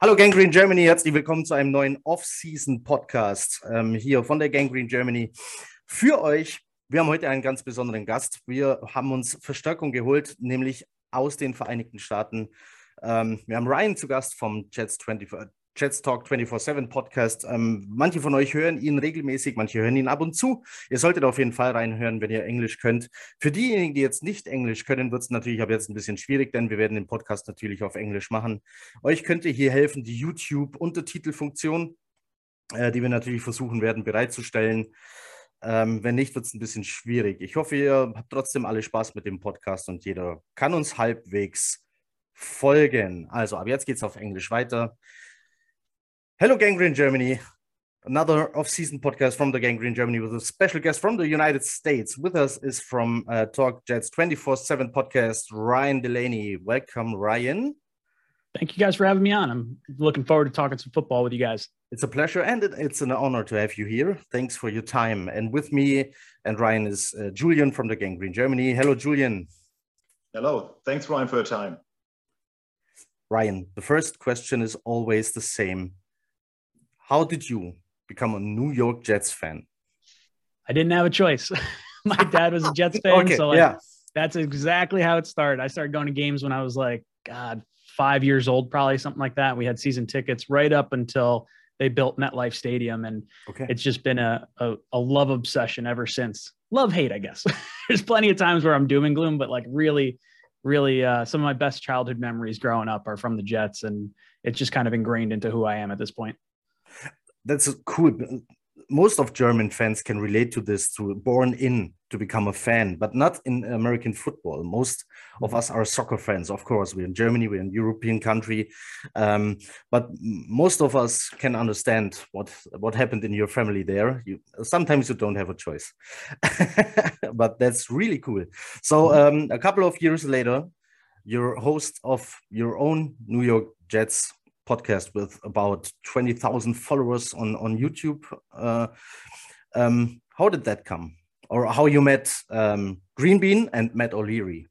Hallo Gangrene Germany, herzlich willkommen zu einem neuen Off-Season-Podcast ähm, hier von der Gangrene Germany. Für euch, wir haben heute einen ganz besonderen Gast. Wir haben uns Verstärkung geholt, nämlich aus den Vereinigten Staaten. Ähm, wir haben Ryan zu Gast vom Jets 24, Jets Talk 24-7 Podcast. Ähm, manche von euch hören ihn regelmäßig, manche hören ihn ab und zu. Ihr solltet auf jeden Fall reinhören, wenn ihr Englisch könnt. Für diejenigen, die jetzt nicht Englisch können, wird es natürlich ab jetzt ein bisschen schwierig, denn wir werden den Podcast natürlich auf Englisch machen. Euch könnte hier helfen die YouTube-Untertitelfunktion, äh, die wir natürlich versuchen werden bereitzustellen. Ähm, wenn nicht, wird es ein bisschen schwierig. Ich hoffe, ihr habt trotzdem alle Spaß mit dem Podcast und jeder kann uns halbwegs folgen. Also, ab jetzt geht es auf Englisch weiter. Hello, Gang Green Germany. Another off-season podcast from the Gang Green Germany with a special guest from the United States. With us is from uh, Talk Jets 24/7 podcast, Ryan Delaney. Welcome, Ryan. Thank you guys for having me on. I'm looking forward to talking some football with you guys. It's a pleasure and it, it's an honor to have you here. Thanks for your time. And with me and Ryan is uh, Julian from the Gang Green Germany. Hello, Julian. Hello. Thanks, Ryan, for your time. Ryan, the first question is always the same how did you become a New York Jets fan? I didn't have a choice. My dad was a Jets fan, okay, so like, yeah. that's exactly how it started. I started going to games when I was like, God, five years old, probably something like that. We had season tickets right up until they built MetLife Stadium, and okay. it's just been a, a, a love obsession ever since. Love hate, I guess. There's plenty of times where I'm doom and gloom, but like really, really, uh, some of my best childhood memories growing up are from the Jets, and it's just kind of ingrained into who I am at this point that's cool. Most of German fans can relate to this through born in to become a fan, but not in American football. Most of us are soccer fans, of course. We're in Germany, we're in European country, um, but most of us can understand what what happened in your family there. You, sometimes you don't have a choice, but that's really cool. So um, a couple of years later, you're host of your own New York Jets podcast with about 20,000 followers on, on YouTube. Uh, um, how did that come? Or how you met um, Green Bean and Matt O'Leary?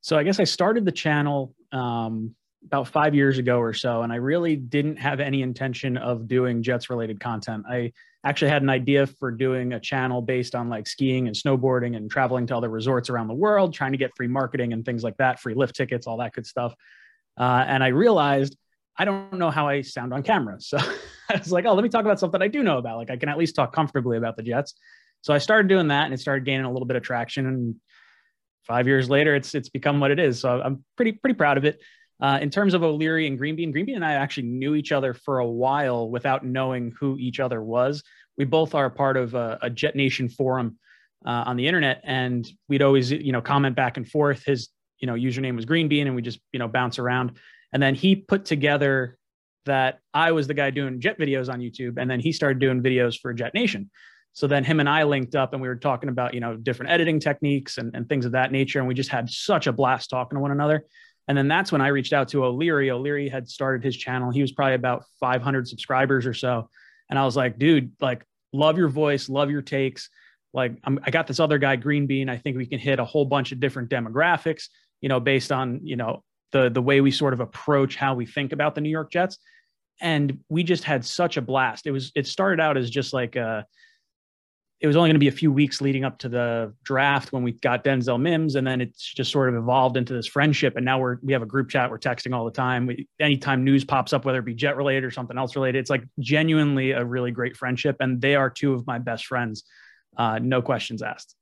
So I guess I started the channel um, about five years ago or so, and I really didn't have any intention of doing Jets related content. I actually had an idea for doing a channel based on like skiing and snowboarding and traveling to other resorts around the world, trying to get free marketing and things like that, free lift tickets, all that good stuff. Uh, and I realized I don't know how I sound on camera. So I was like, oh, let me talk about something I do know about. Like I can at least talk comfortably about the Jets. So I started doing that and it started gaining a little bit of traction. And five years later, it's it's become what it is. So I'm pretty pretty proud of it. Uh, in terms of O'Leary and Greenbean, Greenbean and I actually knew each other for a while without knowing who each other was. We both are part of a, a Jet Nation forum uh, on the internet, and we'd always you know comment back and forth. His you know username was Greenbean, and we just you know bounce around. And then he put together that I was the guy doing jet videos on YouTube. And then he started doing videos for Jet Nation. So then him and I linked up and we were talking about, you know, different editing techniques and, and things of that nature. And we just had such a blast talking to one another. And then that's when I reached out to O'Leary. O'Leary had started his channel. He was probably about 500 subscribers or so. And I was like, dude, like, love your voice, love your takes. Like, I'm, I got this other guy, Green Bean. I think we can hit a whole bunch of different demographics, you know, based on, you know, the the way we sort of approach how we think about the New York Jets. And we just had such a blast. It was it started out as just like a it was only going to be a few weeks leading up to the draft when we got Denzel Mims, and then it's just sort of evolved into this friendship. And now we're we have a group chat. We're texting all the time. We, anytime news pops up, whether it be jet related or something else related, it's like genuinely a really great friendship. And they are two of my best friends, uh, no questions asked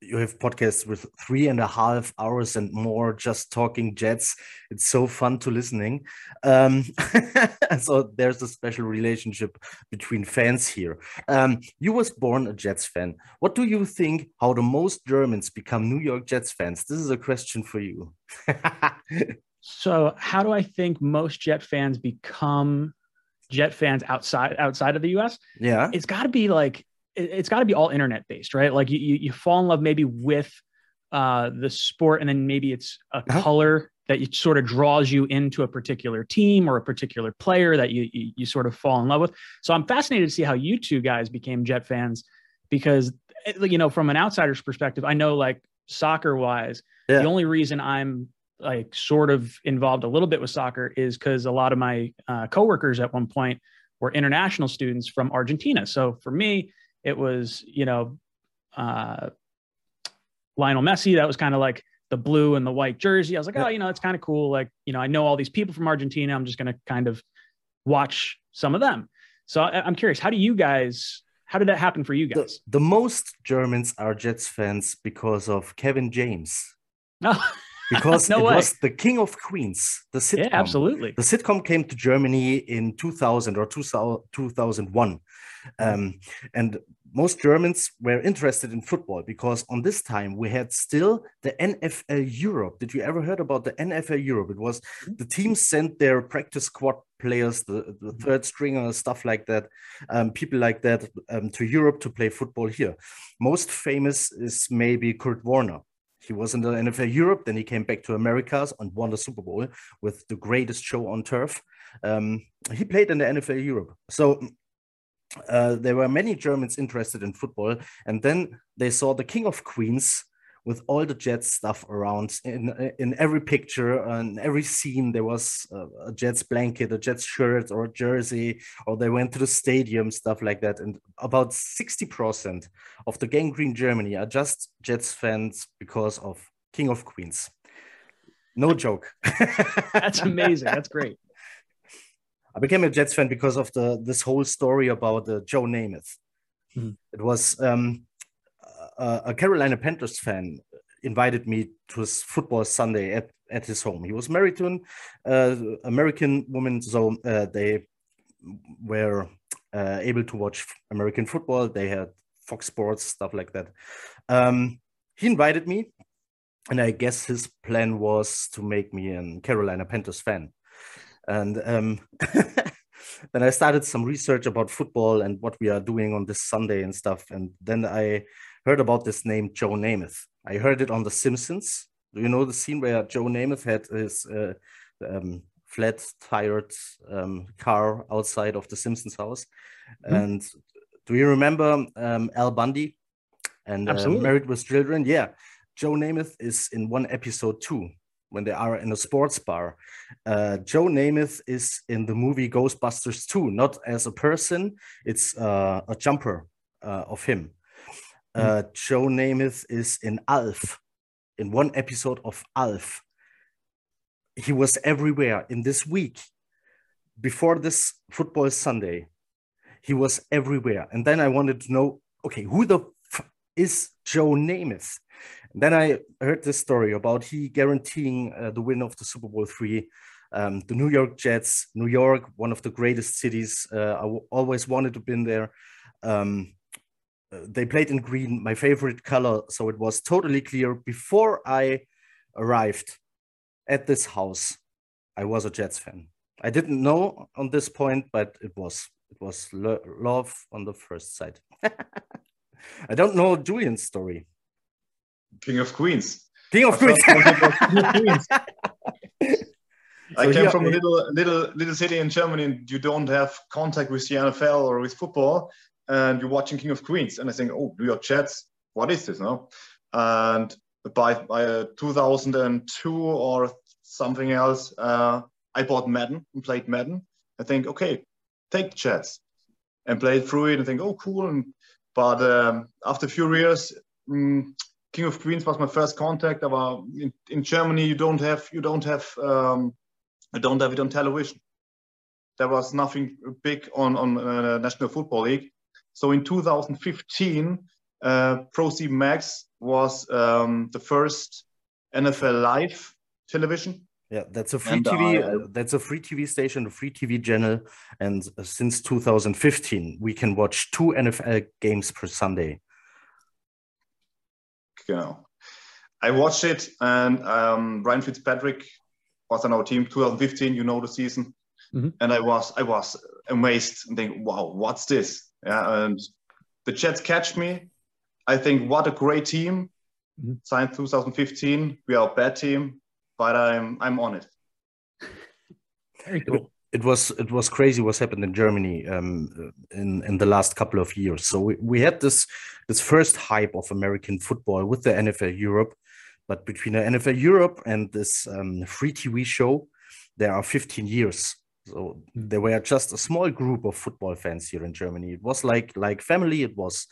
you have podcasts with three and a half hours and more just talking jets. It's so fun to listening. Um, so there's a special relationship between fans here. Um, you was born a jets fan. What do you think how the most germans become new york jets fans? This is a question for you. So how do i think most jet fans become jet fans outside outside of the us yeah. It's got to be like it, has got to be all internet based, right? Like you, you, fall in love maybe with uh, the sport, and then maybe it's a uh-huh. color that you, sort of draws you into a particular team or a particular player that you, you, you sort of fall in love with. So I'm fascinated to see how you two guys became Jet fans because eh, you know from an outsider's perspective, I know like soccer wise, yeah. the only reason I'm like sort of involved a little bit with soccer is because a lot of my uh, coworkers at one point were international students from Argentina. So for me, it was you know uh, Lionel Messi. That was kind of like the blue and the white jersey. I was like, oh, you know, it's kind of cool. Like you know, I know all these people from Argentina. I'm just going to kind of watch some of them. So I, am curious, how do you guys? How did that happen for you guys? The, the most Germans are Jets fans because of Kevin James. Oh. because no it way. was the King of Queens, the sitcom. Yeah, absolutely. The sitcom came to Germany in 2000 or 2001. Um, and most Germans were interested in football because on this time we had still the NFL Europe. Did you ever heard about the NFL Europe? It was mm-hmm. the teams sent their practice squad players, the, the mm-hmm. third stringer, stuff like that, um, people like that um, to Europe to play football here. Most famous is maybe Kurt Warner. He was in the NFL Europe, then he came back to Americas and won the Super Bowl with the greatest show on turf. Um, he played in the NFL Europe. So uh, there were many Germans interested in football, and then they saw the King of Queens with all the Jets stuff around. In in every picture and every scene, there was a, a, Jets blanket, a Jets shirt, or a jersey, or they went to the stadium, stuff like that. And about sixty percent of the Gang Green Germany are just Jets fans because of King of Queens. No joke. That's amazing. That's great. I became a Jets fan because of the this whole story about uh, Joe Namath. Mm-hmm. It was um, a, a, Carolina Panthers fan invited me to his football Sunday at, at his home. He was married to an uh, American woman, so uh, they were uh, able to watch American football. They had Fox Sports stuff like that. Um, he invited me, and I guess his plan was to make me a Carolina Panthers fan. And um, then I started some research about football and what we are doing on this Sunday and stuff. And then I heard about this name, Joe Namath. I heard it on The Simpsons. Do you know the scene where Joe Namath had his uh, um, flat tired um, car outside of the Simpsons house? Mm-hmm. And do you remember um, Al Bundy and uh, Married with Children? Yeah. Joe Namath is in one episode too when they are in a sports bar. Uh, Joe Namath is in the movie Ghostbusters 2, not as a person, it's uh, a jumper uh, of him. Mm. Joe Namath is in Alf, in one episode of Alf. He was everywhere in this week. Before this football Sunday, he was everywhere. And then I wanted to know okay, who the f- is Joe Namath? Then I heard this story about he guaranteeing uh, the win of the Super Bowl three. Um, the New York Jets, New York, one of the greatest cities. Uh, I w- always wanted to be there. Um, uh, they played in green, my favorite color. So it was totally clear before I arrived at this house, I was a Jets fan. I didn't know on this point, but it was it was lo- love on the first sight. I don't know Julian's story. King of Queens. King of Queens. I so came from a little little little city in Germany, and you don't have contact with the NFL or with football, and you're watching King of Queens, and I think, oh, New York Jets, what is this now? And by, by uh, 2002 or something else, uh, I bought Madden and played Madden. I think, okay, take the Jets, and played through it, and think, oh, cool. And but um, after a few years, um, King of Queens was my first contact. Aber in, in Germany, you don't have you don't have um, I don't have it on television. There was nothing big on on uh, National Football League. So in 2015, uh, Pro Max was um, the first NFL live television. Yeah, that's a free and TV. Uh, that's a free TV station, a free TV channel, and uh, since 2015, we can watch two NFL games per Sunday you know. I watched it, and um, Ryan Fitzpatrick was on our team 2015. You know the season, mm-hmm. and I was I was amazed and think, wow, what's this? Yeah, and the Jets catch me. I think what a great team. Mm-hmm. Signed 2015. We are a bad team, but I'm I'm on it. Very cool it was it was crazy what's happened in Germany um, in in the last couple of years. So we, we had this this first hype of American football with the NFL Europe. but between the NFL Europe and this um, free TV show, there are 15 years. So there were just a small group of football fans here in Germany. It was like like family. It was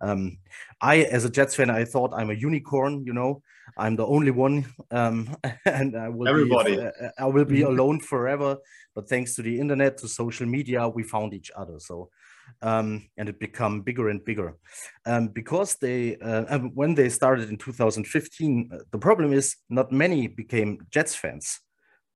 um, I, as a Jets fan, I thought I'm a unicorn. You know, I'm the only one, um, and I will everybody. Be, uh, I will be alone forever. But thanks to the internet, to social media, we found each other. So um, and it become bigger and bigger um, because they uh, um, when they started in 2015 uh, the problem is not many became jets fans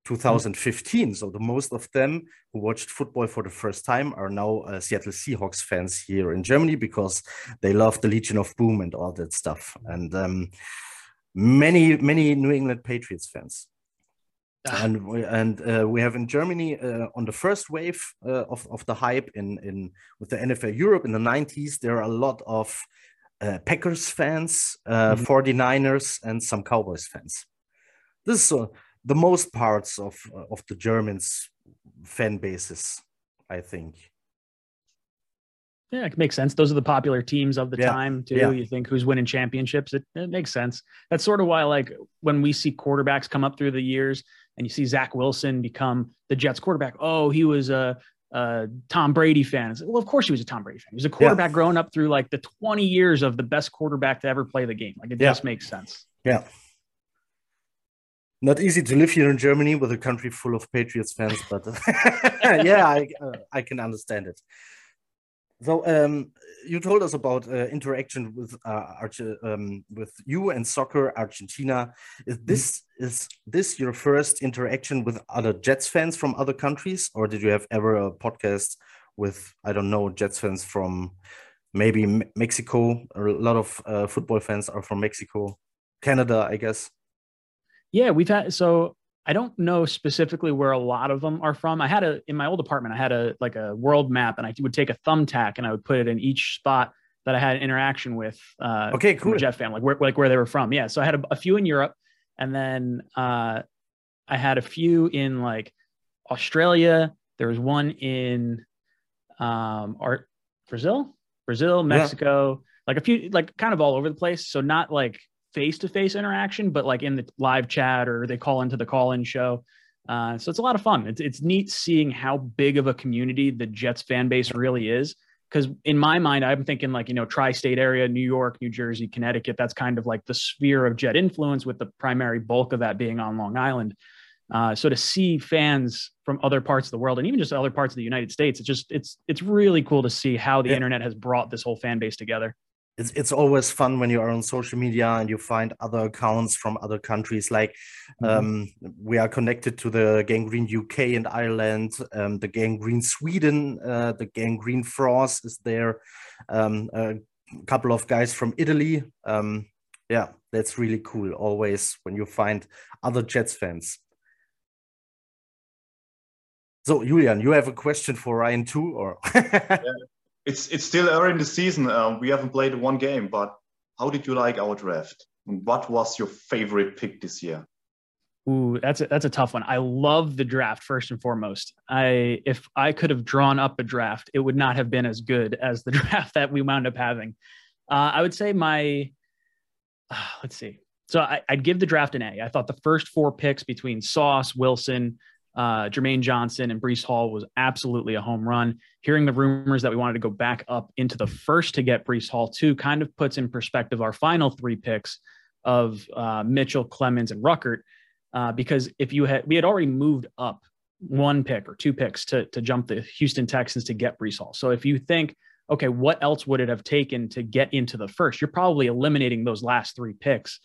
2015 so the most of them who watched football for the first time are now uh, seattle seahawks fans here in germany because they love the legion of boom and all that stuff and um, many many new england patriots fans Ah. and we, and uh, we have in Germany uh, on the first wave uh, of, of the hype in in with the NFL Europe in the 90s there are a lot of uh, Packers fans, uh, mm-hmm. 49ers and some Cowboys fans. This is the most parts of uh, of the Germans fan bases, I think. Yeah, it makes sense. Those are the popular teams of the yeah. time too. Yeah. You think who's winning championships? It, it makes sense. That's sort of why, like, when we see quarterbacks come up through the years, and you see Zach Wilson become the Jets quarterback. Oh, he was a, a Tom Brady fan. Like, well, of course he was a Tom Brady fan. He was a quarterback yeah. growing up through like the 20 years of the best quarterback to ever play the game. Like it just makes sense. Yeah. Not easy to live here in Germany with a country full of Patriots fans, but yeah, I, uh, I can understand it. So um, you told us about uh, interaction with uh, um, with you and soccer Argentina. Is mm-hmm. this is this your first interaction with other Jets fans from other countries, or did you have ever a podcast with I don't know Jets fans from maybe Mexico? A lot of uh, football fans are from Mexico, Canada, I guess. Yeah, we've had so I don't know specifically where a lot of them are from. I had a in my old apartment, I had a like a world map, and I would take a thumbtack and I would put it in each spot that I had an interaction with. Uh, okay, cool. Jeff fan, like where like where they were from. Yeah, so I had a, a few in Europe, and then uh, I had a few in like Australia. There was one in um, art Brazil, Brazil, Mexico, yeah. like a few, like kind of all over the place. So not like face to face interaction, but like in the live chat or they call into the call in show. Uh, so it's a lot of fun. It's, it's neat seeing how big of a community the Jets fan base really is. Because in my mind, I'm thinking like, you know, tri state area, New York, New Jersey, Connecticut, that's kind of like the sphere of Jet influence, with the primary bulk of that being on Long Island. Uh, so to see fans from other parts of the world and even just other parts of the United States, it's just it's it's really cool to see how the yeah. internet has brought this whole fan base together it's, it's always fun when you are on social media and you find other accounts from other countries. Like mm-hmm. um, we are connected to the gang green uk and ireland. Um, the gang green sweden uh, the gang green france is there. Um, a couple of guys from italy. Um, yeah that's really cool always when you find other jets fans. So julian you have a question for ryan too or? Yeah it's it's still early in the season. Um, we haven't played one game, but how did you like our draft? What was your favorite pick this year? Ooh, that's a, that's a tough one. I love the draft first and foremost. I if I could have drawn up a draft, it would not have been as good as the draft that we wound up having. Uh, I would say my uh, let's see. So I, would give the draft an A. I thought the first four picks between Sauce, Wilson, uh, Jermaine Johnson and Breece Hall was absolutely a home run. Hearing the rumors that we wanted to go back up into the first to get Breece Hall too kind of puts in perspective our final three picks of uh, Mitchell, Clemons, and Ruckert. Uh, because if you had, we had already moved up one pick or two picks to to jump the Houston Texans to get Breece Hall. So if you think, okay, what else would it have taken to get into the first? You're probably eliminating those last three picks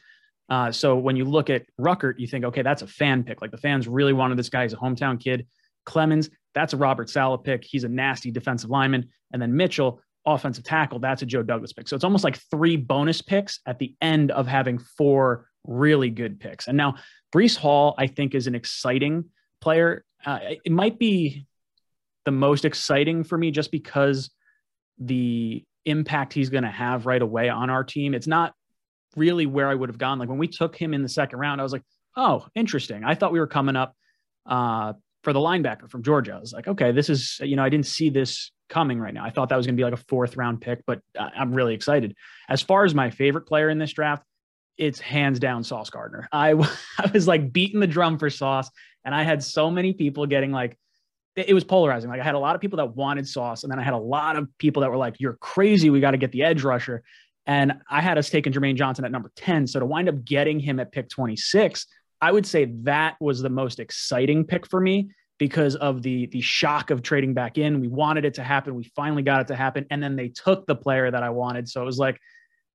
uh, so when you look at Ruckert, you think, okay, that's a fan pick. Like the fans really wanted this guy. He's a hometown kid. Clemons, that's a Robert Saleh pick. He's a nasty defensive lineman. And then Mitchell, offensive tackle, that's a Joe Douglas pick. So it's almost like three bonus picks at the end of having four really good picks. And now Breece Hall, I think, is an exciting player. Uh, it might be the most exciting for me just because the impact he's going to have right away on our team. It's not really where I would have gone. Like when we took him in the second round, I was like, oh, interesting. I thought we were coming up uh, for the linebacker from Georgia. I was like, okay, this is, you know, I didn't see this coming right now. I thought that was going to be like a fourth round pick, but I'm really excited. As far as my favorite player in this draft, it's hands down Sauce Gardner. I, I was like beating the drum for Sauce, and I had so many people getting like, it was polarizing. Like I had a lot of people that wanted Sauce, and then I had a lot of people that were like, "You're crazy. We got to get the edge rusher." And I had us taking Jermaine Johnson at number 10. So to wind up getting him at pick 26, I would say that was the most exciting pick for me because of the the shock of trading back in. We wanted it to happen. We finally got it to happen. And then they took the player that I wanted. So it was like,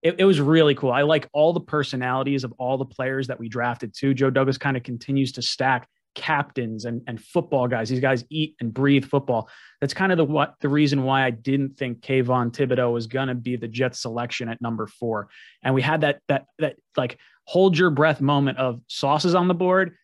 it, it was really cool. I like all the personalities of all the players that we drafted too. Joe Douglas kind of continues to stack captains and, and football guys. These guys eat and breathe football. That's kind of the what the reason why I didn't think Kayvon Thibodeaux was gonna be the Jets selection at number four. And we had that that that like hold your breath moment of sauces on the board,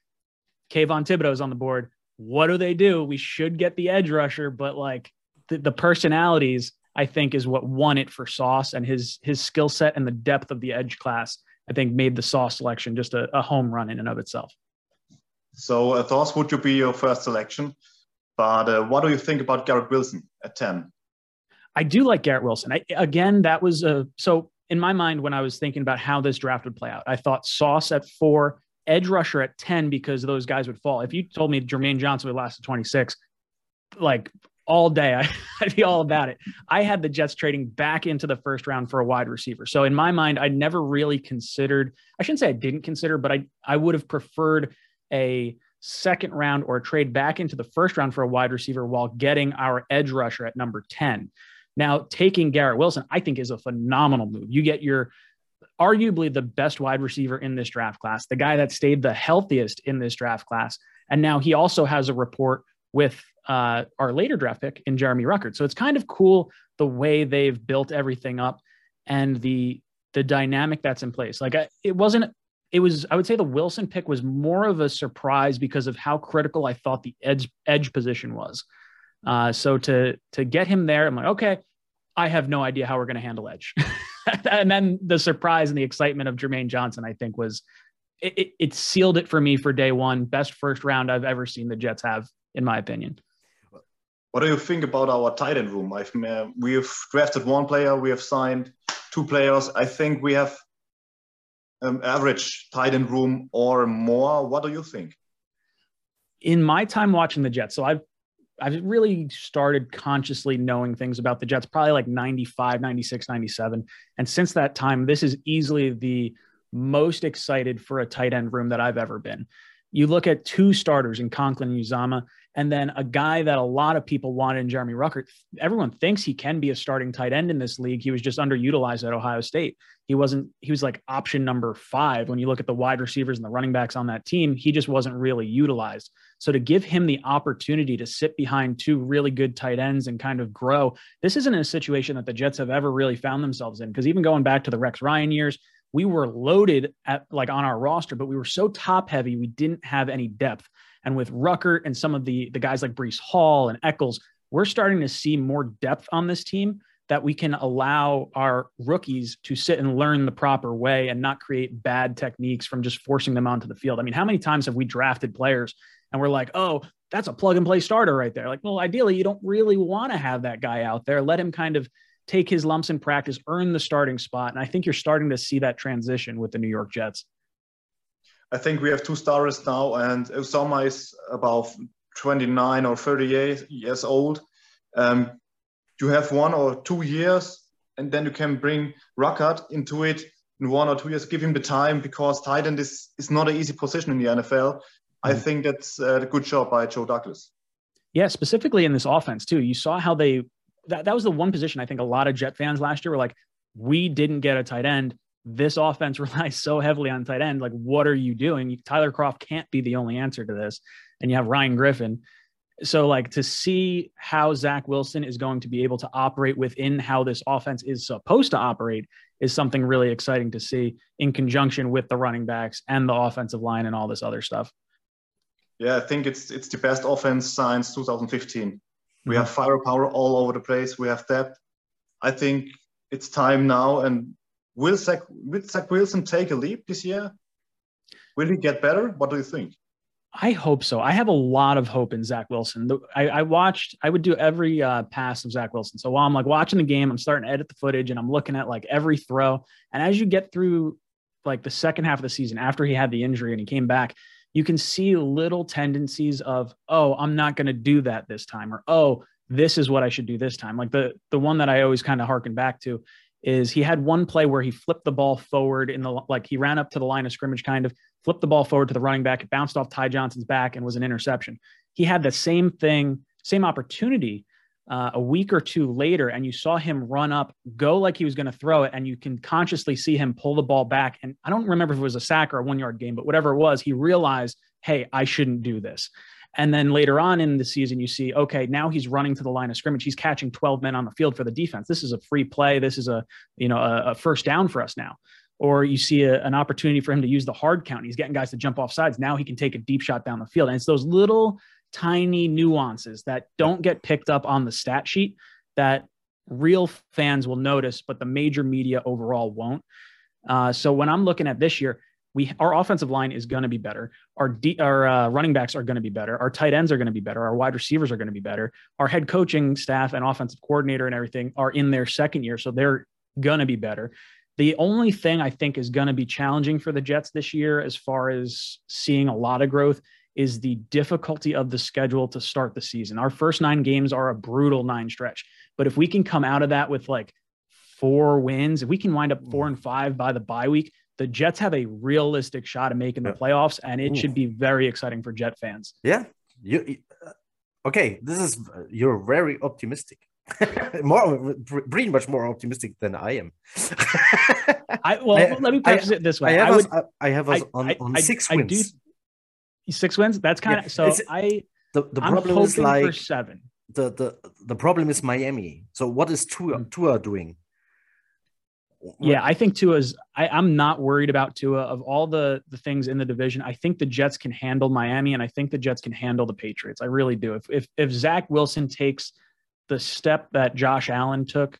Kayvon Thibodeaux is on the board. What do they do? We should get the edge rusher, but like the, the personalities, I think, is what won it for Sauce and his his skill set and the depth of the edge class. I think made the Sauce selection just a, a home run in and of itself. So uh, those would you be your first selection. But uh, what do you think about Garrett Wilson at 10? I do like Garrett Wilson. I, again, that was a so in my mind when I was thinking about how this draft would play out. I thought Sauce at four, edge rusher at 10 because those guys would fall. If you told me Jermaine Johnson would last at 26, like all day, I, would be all about it. I had the Jets trading back into the first round for a wide receiver. So in my mind, I never really considered, I shouldn't say I didn't consider, but I, I would have preferred a second round or trade back into the first round for a wide receiver while getting our edge rusher at number 10. Now, taking Garrett Wilson, I think is a phenomenal move. You get your arguably the best wide receiver in this draft class, the guy that stayed the healthiest in this draft class. And now he also has a report with uh, our later draft pick in Jeremy Ruckert. So it's kind of cool the way they've built everything up and the the dynamic that's in place. Like I, it wasn't it was I would say the Wilson pick was more of a surprise because of how critical I thought the edge edge position was. Uh, so to to get him there, I'm like, okay, I have no idea how we're going to handle edge. and then the surprise and the excitement of Jermaine Johnson, I think, was it, it, it, sealed it for me for day one. Best first round I've ever seen the Jets have, in my opinion. What do you think about our tight end room? I've, uh, we have drafted one player, we have signed two players. I think we have um, average tight end room or more. What do you think? In my time watching the Jets, so I've I've really started consciously knowing things about the Jets probably like 95, 96, 97. And since that time, this is easily the most excited for a tight end room that I've ever been. You look at two starters in Conklin and Uzomah, and then a guy that a lot of people wanted in Jeremy Ruckert. Everyone thinks he can be a starting tight end in this league. He was just underutilized at Ohio State. He wasn't, he was like option number five. When you look at the wide receivers and the running backs on that team, he just wasn't really utilized. So to give him the opportunity to sit behind two really good tight ends and kind of grow, this isn't a situation that the Jets have ever really found themselves in. Because even going back to the Rex Ryan years, we were loaded at like on our roster, but we were so top heavy, we didn't have any depth. And with Ruckert and some of the the guys like Breece Hall and Eccles, we're starting to see more depth on this team that we can allow our rookies to sit and learn the proper way and not create bad techniques from just forcing them onto the field. I mean, how many times have we drafted players and we're like, oh, that's a plug and play starter right there? Like, well, ideally, you don't really want to have that guy out there. Let him kind of take his lumps in practice, earn the starting spot. And I think you're starting to see that transition with the New York Jets. I think we have two stars now, and Uzomah is about 29 or 38 years old. Um, you have one or two years, and then you can bring Ruckert into it in one or two years. Give him the time because tight end is, is not an easy position in the NFL. I mm-hmm. think that's a good job by Joe Douglas. Yeah, specifically in this offense too. You saw how they that, that was the one position I think a lot of Jet fans last year were like, we didn't get a tight end this offense relies so heavily on tight end. Like, what are you doing? Tyler Kroft can't be the only answer to this. And you have Ryan Griffin. So, like, to see how Zach Wilson is going to be able to operate within how this offense is supposed to operate is something really exciting to see in conjunction with the running backs and the offensive line and all this other stuff. Yeah, I think it's it's the best offense since 2015. We mm-hmm. have firepower all over the place. We have depth. I think it's time now, and Will Zach, will Zach Wilson take a leap this year? Will he get better? What do you think? I hope so. I have a lot of hope in Zach Wilson. I, I watched, I would do every uh, pass of Zach Wilson. So while I'm like watching the game, I'm starting to edit the footage and I'm looking at like every throw. And as you get through like the second half of the season after he had the injury and he came back, you can see little tendencies of, oh, I'm not going to do that this time, or oh, this is what I should do this time. Like the the one that I always kind of harken back to is he had one play where he flipped the ball forward in the like he ran up to the line of scrimmage, kind of flipped the ball forward to the running back. It bounced off Ty Johnson's back and was an interception. He had the same thing, same opportunity uh, a week or two later, and you saw him run up, go like he was going to throw it, and you can consciously see him pull the ball back. And I don't remember if it was a sack or a one yard game, but whatever it was, he realized, hey, I shouldn't do this. And then later on in the season, you see, okay, now he's running to the line of scrimmage. He's catching 12 men on the field for the defense. This is a free play. This is a, you know, a, a first down for us now. Or you see a, an opportunity for him to use the hard count. He's getting guys to jump off sides. Now he can take a deep shot down the field. And it's those little tiny nuances that don't get picked up on the stat sheet that real fans will notice, but the major media overall won't. Uh, so when I'm looking at this year, we our offensive line is going to be better. Our D, our uh, running backs are going to be better. Our tight ends are going to be better. Our wide receivers are going to be better. Our head coaching staff and offensive coordinator and everything are in their second year, so they're going to be better. The only thing I think is going to be challenging for the Jets this year, as far as seeing a lot of growth, is the difficulty of the schedule to start the season. Our first nine games are a brutal nine stretch, but if we can come out of that with like four wins, if we can wind up four and five by the bye week, the Jets have a realistic shot of making the playoffs, and it Ooh. should be very exciting for Jet fans. Yeah, you uh, okay? This is you're very optimistic. more pretty much more optimistic than I am. I well, I, let me preface it this way. I have I, would, us, I have us on, on six wins. Do, six wins. That's kind of yeah, so. I the, the problem is like seven. The the the problem is Miami. So what is Tua, mm. Tua doing? Yeah, I think Tua's. I, I'm not worried about Tua. Of all the the things in the division, I think the Jets can handle Miami, and I think the Jets can handle the Patriots. I really do. If if if Zach Wilson takes the step that Josh Allen took,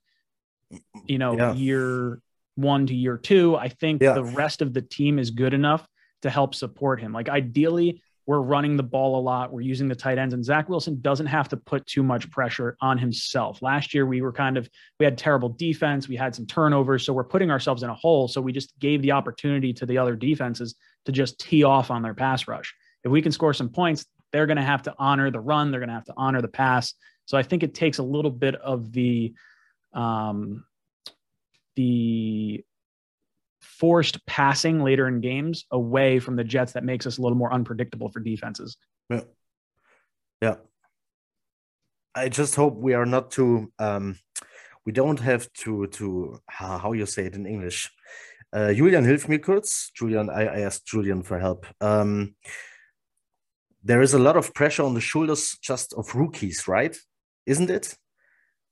you know, yeah. year one to year two, I think yeah. the rest of the team is good enough to help support him. Like ideally, we're running the ball a lot. We're using the tight ends, and Zach Wilson doesn't have to put too much pressure on himself. Last year, we were kind of we had terrible defense. We had some turnovers, so we're putting ourselves in a hole. So we just gave the opportunity to the other defenses to just tee off on their pass rush. If we can score some points, they're going to have to honor the run. They're going to have to honor the pass. So I think it takes a little bit of the um, the forced passing later in games away from the Jets that makes us a little more unpredictable for defenses. Yeah. Yeah. I just hope we are not too um we don't have to to how you say it in English. Uh, Julian, hilf mir kurz. Julian, I, I asked Julian for help. Um, there is a lot of pressure on the shoulders just of rookies, right? Isn't it?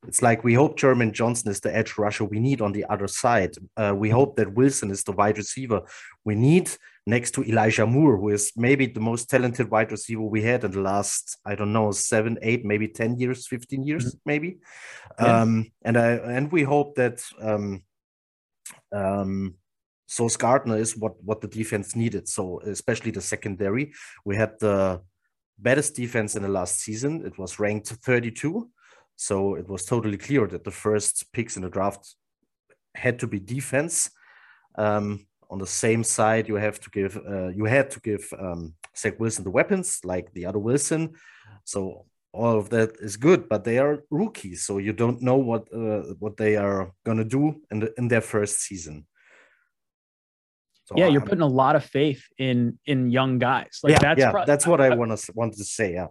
It's like we hope Jermaine Johnson is the edge rusher we need on the other side. Uh, we hope that Wilson is the wide receiver we need next to Elijah Moore, who is maybe the most talented wide receiver we had in the last, I don't know, seven, eight, maybe 10 years, 15 years, mm-hmm. maybe. Yeah. Um, and I and we hope that um, um, Gardner is what, what the defense needed. So especially the secondary. We had the best defense in the last season. It was ranked 32 so it was totally clear that the first picks in the draft had to be defense. Um, on the same side, you have to give uh, you had to give um, Zach Wilson the weapons like the other Wilson. So all of that is good, but they are rookies, so you don't know what uh, what they are gonna do in the, in their first season. So yeah, you're putting a lot of faith in in young guys. Like yeah, that's yeah, pro- that's what I, I want to wanted to say. Yeah.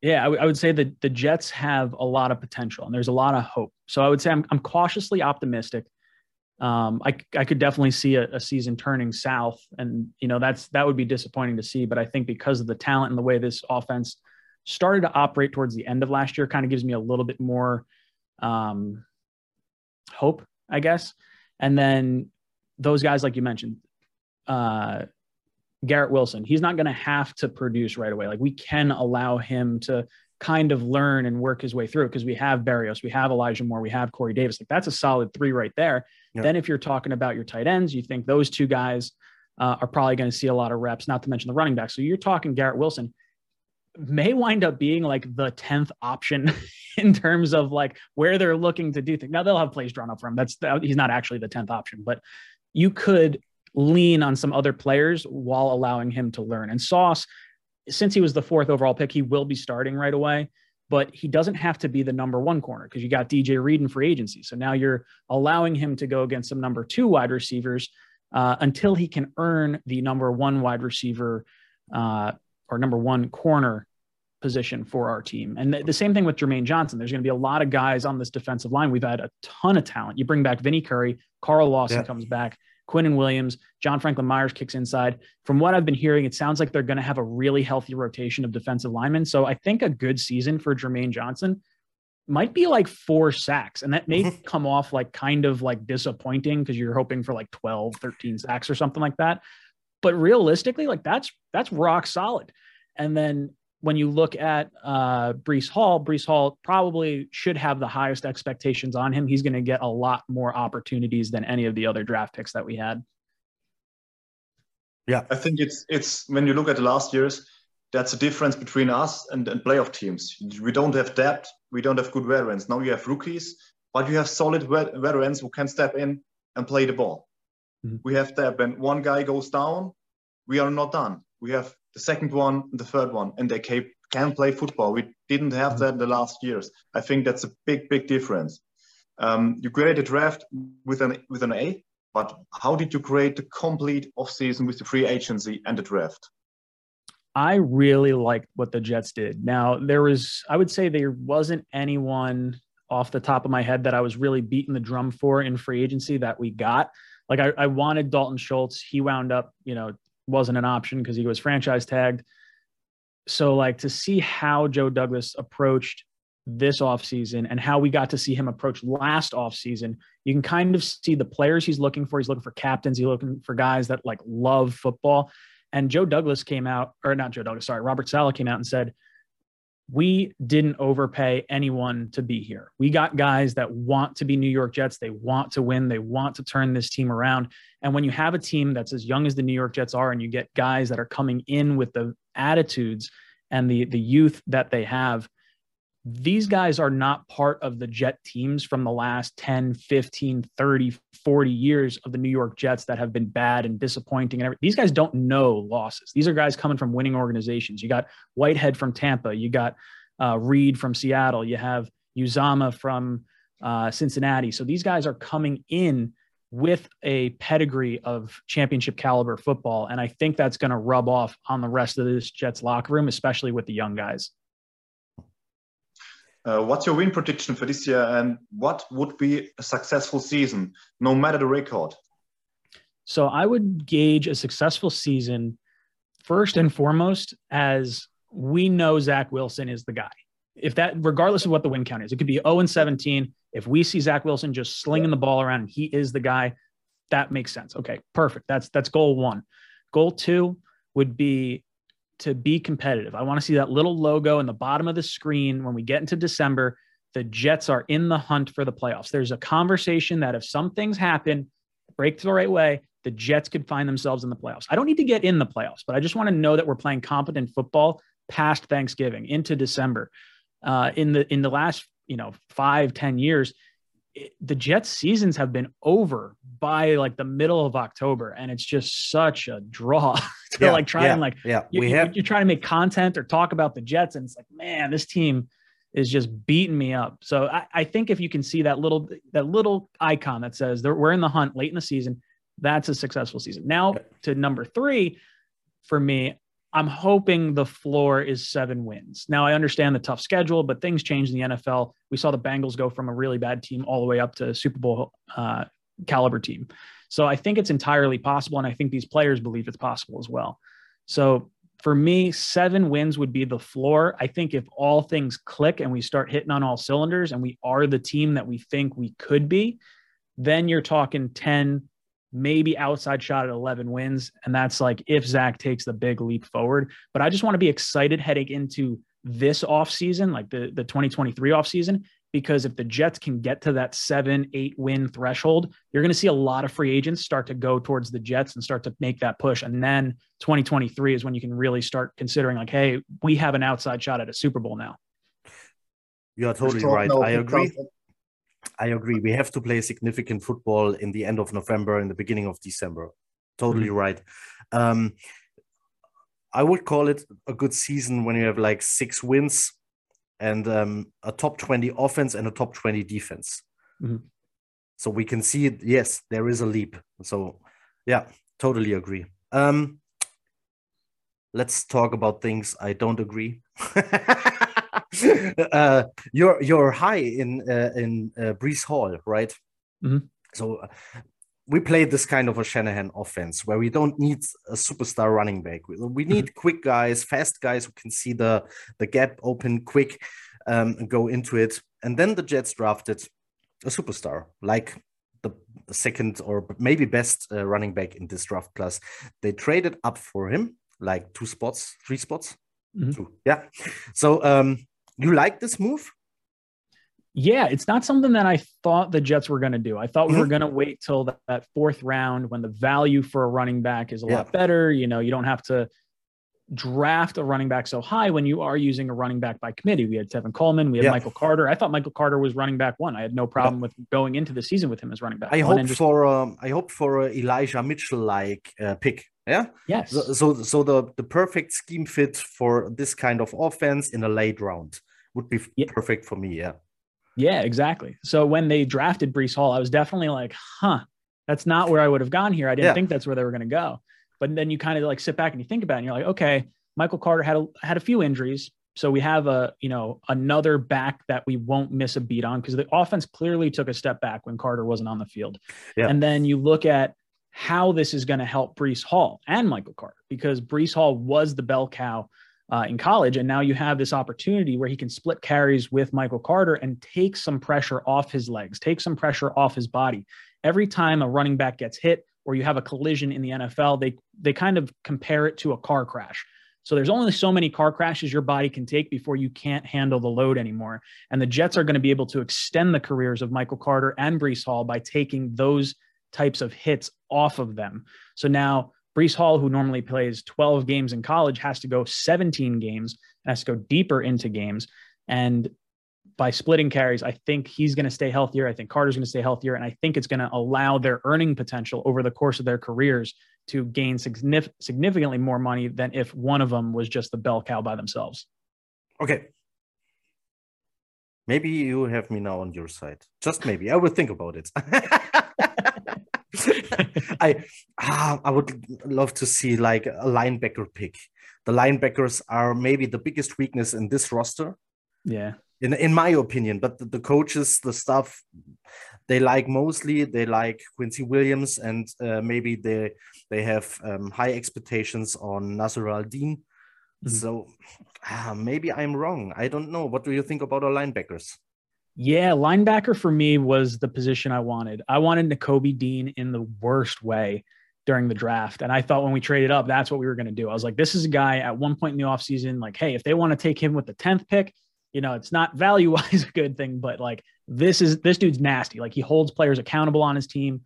Yeah, I, w- I would say that the Jets have a lot of potential and there's a lot of hope. So I would say I'm, I'm cautiously optimistic. Um, I, I could definitely see a, a, season turning south, and you know that's that would be disappointing to see. But I think because of the talent and the way this offense started to operate towards the end of last year, kind of gives me a little bit more um, hope, I guess. And then those guys, like you mentioned, uh, Garrett Wilson. He's not going to have to produce right away. Like we can allow him to kind of learn and work his way through because we have Barrios, we have Elijah Moore, we have Corey Davis. Like that's a solid three right there. Yeah. Then if you're talking about your tight ends, you think those two guys uh, are probably going to see a lot of reps, not to mention the running back. So you're talking Garrett Wilson may wind up being like the 10th option in terms of like where they're looking to do things. Now they'll have plays drawn up for him. That's he's not actually the 10th option, but you could lean on some other players while allowing him to learn. And Sauce, since he was the fourth overall pick, he will be starting right away but he doesn't have to be the number one corner because you got DJ Reed in free agency. So now you're allowing him to go against some number two wide receivers uh, until he can earn the number one wide receiver uh, or number one corner position for our team. And the, the same thing with Jermaine Johnson. There's going to be a lot of guys on this defensive line. We've had a ton of talent. You bring back Vinnie Curry, Carl Lawson yeah. comes back. Quinnen Williams, John Franklin Myers kicks inside. From what I've been hearing, it sounds like they're going to have a really healthy rotation of defensive linemen. So I think a good season for Jermaine Johnson might be like four sacks. And that may come off like kind of like disappointing because you're hoping for like 12, 13 sacks or something like that. But realistically, like that's that's rock solid. And then when you look at uh, Breece Hall, Breece Hall probably should have the highest expectations on him. He's going to get a lot more opportunities than any of the other draft picks that we had. Yeah, I think it's it's when you look at the last years, that's the difference between us and, and playoff teams. We don't have depth, we don't have good veterans. Now you have rookies, but you have solid veterans who can step in and play the ball. Mm-hmm. We have that when one guy goes down, we are not done. We have the second one, the third one, and they can, can play football. We didn't have mm-hmm. that in the last years. I think that's a big, big difference. Um, you create a draft with an with an A, but how did you create the complete offseason with the free agency and the draft? I really liked what the Jets did. Now, there was, I would say, there wasn't anyone off the top of my head that I was really beating the drum for in free agency that we got. Like I, I wanted Dalton Schultz. He wound up, you know, wasn't an option because he was franchise tagged. So, like, to see how Joe Douglas approached this offseason and how we got to see him approach last offseason, you can kind of see the players he's looking for. He's looking for captains, he's looking for guys that like love football. And Joe Douglas came out, or not Joe Douglas, sorry, Robert Saleh came out and said, we didn't overpay anyone to be here. We got guys that want to be New York Jets. They want to win. They want to turn this team around. And when you have a team that's as young as the New York Jets are, and you get guys that are coming in with the attitudes and the the youth that they have, these guys are not part of the Jet teams from the last 10, 15, 30, 40 years of the New York Jets that have been bad and disappointing. And everything. these guys don't know losses. These are guys coming from winning organizations. You got Whitehead from Tampa. You got uh, Reed from Seattle. You have Uzomah from uh, Cincinnati. So these guys are coming in with a pedigree of championship caliber football. And I think that's going to rub off on the rest of this Jets locker room, especially with the young guys. Uh, what's your win prediction for this year, and what would be a successful season, no matter the record? So I would gauge a successful season first and foremost as we know Zach Wilson is the guy. If that, regardless of what the win count is, it could be 0 and 17. If we see Zach Wilson just slinging the ball around and he is the guy, that makes sense. Okay, perfect. That's that's goal one. Goal two would be to be competitive. I want to see that little logo in the bottom of the screen when we get into December. The Jets are in the hunt for the playoffs. There's a conversation that if some things happen, break the right way, the Jets could find themselves in the playoffs. I don't need to get in the playoffs, but I just want to know that we're playing competent football past Thanksgiving into December. Uh, in the in the last you know five ten years, the Jets seasons have been over by like the middle of October, and it's just such a draw to yeah, like try yeah, and like yeah. You, we have you're trying to make content or talk about the Jets, and it's like man, this team is just beating me up. So I, I think if you can see that little that little icon that says we're in the hunt late in the season, that's a successful season. Now to number three, for me, I'm hoping the floor is seven wins. Now, I understand the tough schedule, but things change in the NFL. We saw the Bengals go from a really bad team all the way up to Super Bowl uh, caliber team. So I think it's entirely possible. And I think these players believe it's possible as well. So for me, seven wins would be the floor. I think if all things click and we start hitting on all cylinders and we are the team that we think we could be, then you're talking 10, maybe outside shot at 11 wins. And that's like if Zach takes the big leap forward. But I just want to be excited heading into this offseason, like the, the 2023 offseason, because if the Jets can get to that seven, eight win threshold, you're going to see a lot of free agents start to go towards the Jets and start to make that push. And then 2023 is when you can really start considering, like, hey, we have an outside shot at a Super Bowl now. You're totally right. I agree. I agree. We have to play significant football in the end of November and the beginning of December. totally mm-hmm. right. Um, I would call it a good season when you have like six wins and um, a top 20 offense and a top 20 defense. Mm-hmm. So we can see, it, yes, there is a leap. So, yeah, totally agree. Um, let's talk about things I don't agree. uh, you're you're high in uh, in uh, Breece Hall, right? Mm-hmm. So uh, we play this kind of a Shanahan offense where we don't need a superstar running back. We, we need mm-hmm. quick guys, fast guys who can see the the gap open quick, um, and go into it. And then the Jets drafted a superstar like the second or maybe best uh, running back in this draft class. They traded up for him like two spots, three spots. Mm-hmm. Two. Yeah. So um, you like this move? Yeah, it's not something that I thought the Jets were going to do. I thought we mm-hmm. were going to wait till that, that, fourth round when the value for a running back is a yeah. lot better. You know, you don't have to draft a running back so high when you are using a running back by committee. We had Tevin Coleman, we had yeah. Michael Carter. I thought Michael Carter was running back one. I had no problem with going into the season with him as running back. I hope just... for um, I hope for a Elijah Mitchell like uh, pick. Yeah. Yes. So, so, so the the perfect scheme fit for this kind of offense in a late round would be yeah. perfect for me. Yeah. Yeah, exactly. So when they drafted Breece Hall, I was definitely like, huh, that's not where I would have gone here. I didn't think that's where they were going to go. But then you kind of like sit back and you think about it and you're like, okay, Michael Carter had a, had a few injuries. So we have a, you know, another back that we won't miss a beat on because the offense clearly took a step back when Carter wasn't on the field. Yeah. And then you look at how this is going to help Breece Hall and Michael Carter because Breece Hall was the bell cow uh, in college. And now you have this opportunity where he can split carries with Michael Carter and take some pressure off his legs, take some pressure off his body. Every time a running back gets hit, or you have a collision in the NFL, they they kind of compare it to a car crash. So there's only so many car crashes your body can take before you can't handle the load anymore. And the Jets are going to be able to extend the careers of Michael Carter and Breece Hall by taking those types of hits off of them. So now Breece Hall, who normally plays 12 games in college, has to go 17 games and has to go deeper into games. And by splitting carries, I think he's going to stay healthier. I think Carter's going to stay healthier. And I think it's going to allow their earning potential over the course of their careers to gain signif- significantly more money than if one of them was just the bell cow by themselves. Okay. Maybe you have me now on your side. Just maybe. I will think about it. I ah, I would love to see like a linebacker pick. The linebackers are maybe the biggest weakness in this roster. Yeah in in my opinion. But the, the, coaches, the staff, they like mostly they like Quincy Williams, and uh, maybe they they have um, high expectations on Nasirildeen. Mm-hmm. So uh, maybe I'm wrong. I don't know. What do you think about our linebackers? Yeah, linebacker for me was the position I wanted. I wanted Nakobe Dean in the worst way during the draft. And I thought when we traded up, that's what we were going to do. I was like, this is a guy at one point in the offseason, like, hey, if they want to take him with the 10th pick, you know, it's not value wise a good thing, but like this is this dude's nasty. Like he holds players accountable on his team.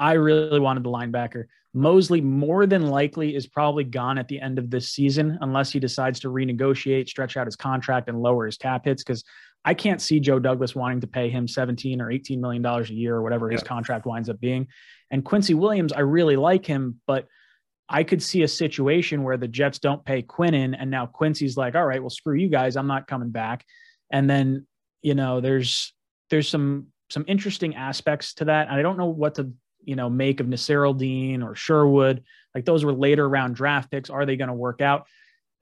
I really wanted the linebacker. Mosley more than likely is probably gone at the end of this season unless he decides to renegotiate, stretch out his contract, and lower his cap hits. Because I can't see Joe Douglas wanting to pay him 17 or 18 million dollars a year or whatever his contract winds up being. And Quincy Williams, I really like him, but I could see a situation where the Jets don't pay Quinnen, and now Quincy's like, all right, well, screw you guys, I'm not coming back. And then, you know, there's there's some some interesting aspects to that. And I don't know what to, you know, make of Nasirildeen or Sherwood. Like those were later round draft picks. Are they going to work out?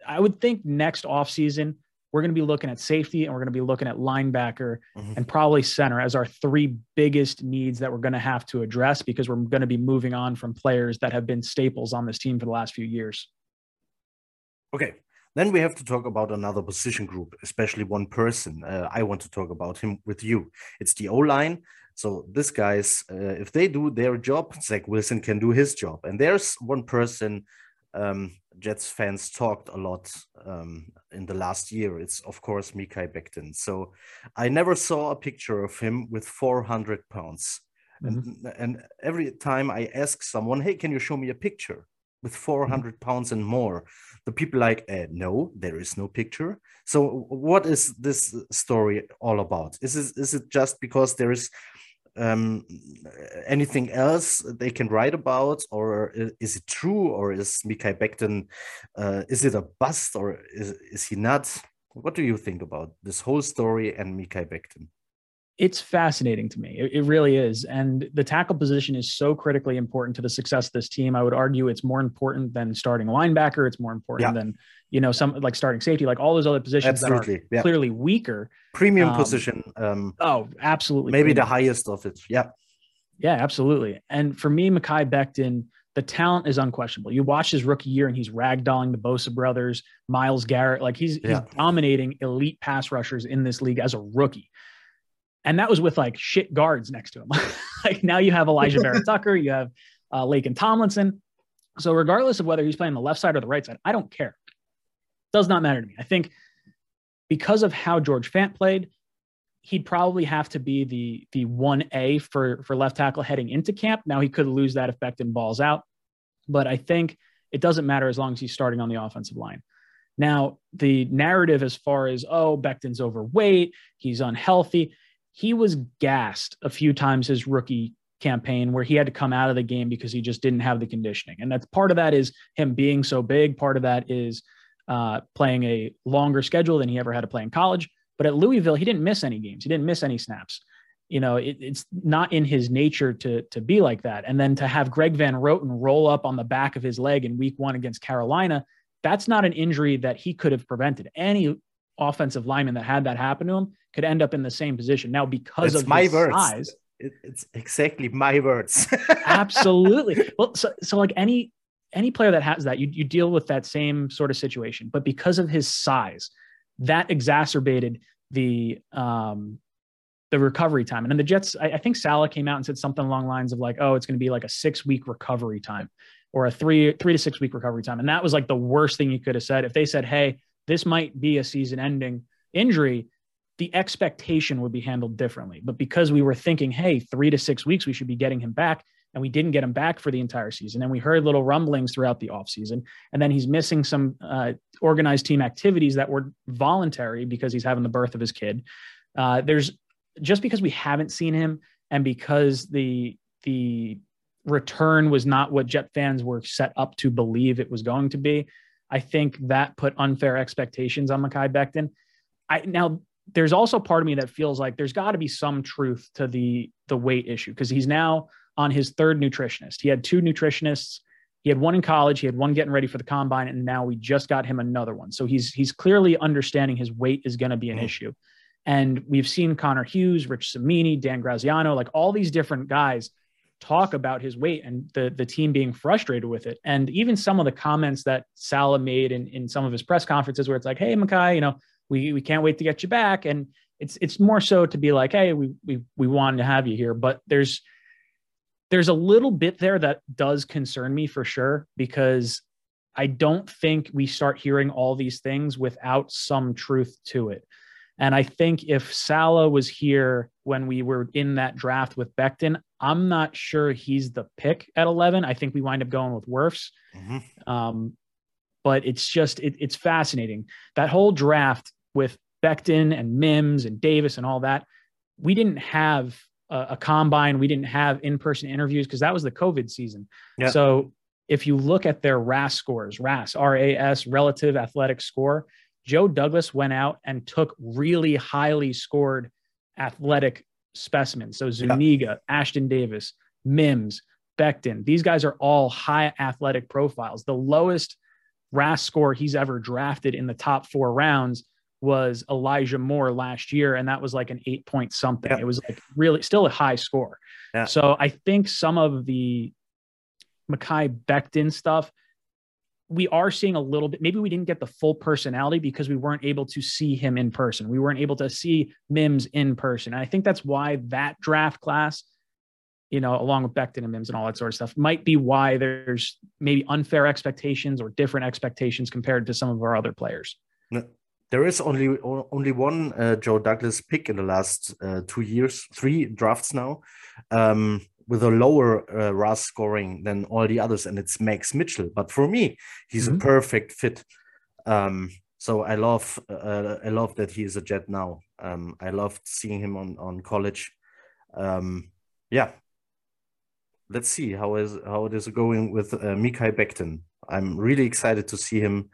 I would think next offseason, we're going to be looking at safety and we're going to be looking at linebacker mm-hmm. and probably center as our three biggest needs that we're going to have to address because we're going to be moving on from players that have been staples on this team for the last few years. Okay. Then we have to talk about another position group, especially one person. Uh, I want to talk about him with you. It's the O line. So this guys, uh, if they do their job, Zach Wilson can do his job. And there's one person um, Jets fans talked a lot um, in the last year. It's of course Mekhi Becton. So I never saw a picture of him with 400 pounds. Mm-hmm. And, and every time I ask someone, "Hey, can you show me a picture with 400 mm-hmm. pounds and more?" The people like, eh, "No, there is no picture." So what is this story all about? Is it, is it just because there is um, anything else they can write about, or is it true, or is Mekhi Becton, uh, is it a bust, or is, is he not? What do you think about this whole story and Mekhi Becton? It's fascinating to me. It, it, really is. And the tackle position is so critically important to the success of this team. I would argue it's more important than starting linebacker. It's more important yeah. than, you know, some like starting safety, like all those other positions absolutely. that are yeah. clearly weaker. Premium um, position. Um, oh, absolutely. Maybe premium. the highest of it. Yeah. Yeah, absolutely. And for me, Mekhi Becton, the talent is unquestionable. You watch his rookie year and he's ragdolling the Bosa brothers, Myles Garrett. Like he's, yeah. he's dominating elite pass rushers in this league as a rookie and that was with like shit guards next to him. like now you have Alijah Vera-Tucker, you have uh, and Tomlinson. So regardless of whether he's playing the left side or the right side, I don't care. Does not matter to me. I think because of how George Fant played, he'd probably have to be the the one A for for left tackle heading into camp. Now he could lose that if Becton balls out, but I think it doesn't matter as long as he's starting on the offensive line. Now the narrative as far as oh Becton's overweight, he's unhealthy he was gassed a few times his rookie campaign where he had to come out of the game because he just didn't have the conditioning. And that's part of that is him being so big. Part of that is uh, playing a longer schedule than he ever had to play in college. But at Louisville, he didn't miss any games. He didn't miss any snaps. You know, it, it's not in his nature to to be like that. And then to have Greg Van Roten roll up on the back of his leg in Week One against Carolina, that's not an injury that he could have prevented. Any offensive lineman that had that happen to him could end up in the same position. Now, because it's of my words. size, it's exactly my words. absolutely. Well, so so like any any player that has that, you you deal with that same sort of situation. But because of his size, that exacerbated the um the recovery time. And then the Jets, I, I think Saleh came out and said something along lines of like, oh, it's going to be like a six week recovery time or a three three to six week recovery time. And that was like the worst thing you could have said. If they said, hey, this might be a season ending injury, the expectation would be handled differently. But because we were thinking, hey, three to six weeks, we should be getting him back, and we didn't get him back for the entire season. And we heard little rumblings throughout the offseason. And then he's missing some uh, organized team activities that were voluntary because he's having the birth of his kid. Uh, there's just because we haven't seen him and because the the return was not what Jet fans were set up to believe it was going to be. I think that put unfair expectations on Mekhi Becton. I now there's also part of me that feels like there's got to be some truth to the the weight issue because he's now on his third nutritionist. He had two nutritionists. He had one in college, he had one getting ready for the combine, and now we just got him another one. So he's he's clearly understanding his weight is going to be an mm-hmm. issue. And we've seen Connor Hughes, Rich Cimini, Dan Graziano, like all these different guys talk about his weight and the the team being frustrated with it. And even some of the comments that Saleh made in, in some of his press conferences where it's like, hey, Mekhi, you know, we we can't wait to get you back. And it's it's more so to be like, hey, we we we wanted to have you here. But there's there's a little bit there that does concern me for sure because I don't think we start hearing all these things without some truth to it. And I think if Saleh was here when we were in that draft with Becton, I'm not sure he's the pick at 11. I think we wind up going with Wirfs. Mm-hmm. Um, but it's just, it, it's fascinating. That whole draft with Becton and Mims and Davis and all that, we didn't have a, a combine. We didn't have in person interviews because that was the COVID season. Yeah. So if you look at their RAS scores, RAS, R A S, relative athletic score, Joe Douglas went out and took really highly scored athletic specimens. So Zuniga, yeah. Ashtyn Davis, Mims, Becton, these guys are all high athletic profiles. The lowest RAS score he's ever drafted in the top four rounds was Elijah Moore last year, and that was like an eight point something. Yeah. It was like really still a high score. Yeah. So I think some of the Mekhi Becton stuff we are seeing a little bit maybe we didn't get the full personality because we weren't able to see him in person. We weren't able to see mims in person. And i think that's why that draft class you know along with becton and mims and all that sort of stuff might be why there's maybe unfair expectations or different expectations compared to some of our other players. There is only only one uh, joe douglas pick in the last uh, two years three drafts now. Um, with a lower uh, RAS scoring than all the others, and it's Max Mitchell. But for me, he's mm-hmm. a perfect fit. Um, so I love uh, I love that he is a Jet now. Um, I loved seeing him on on college. Um, yeah, let's see how is how it is going with uh, Mekhi Becton. I'm really excited to see him,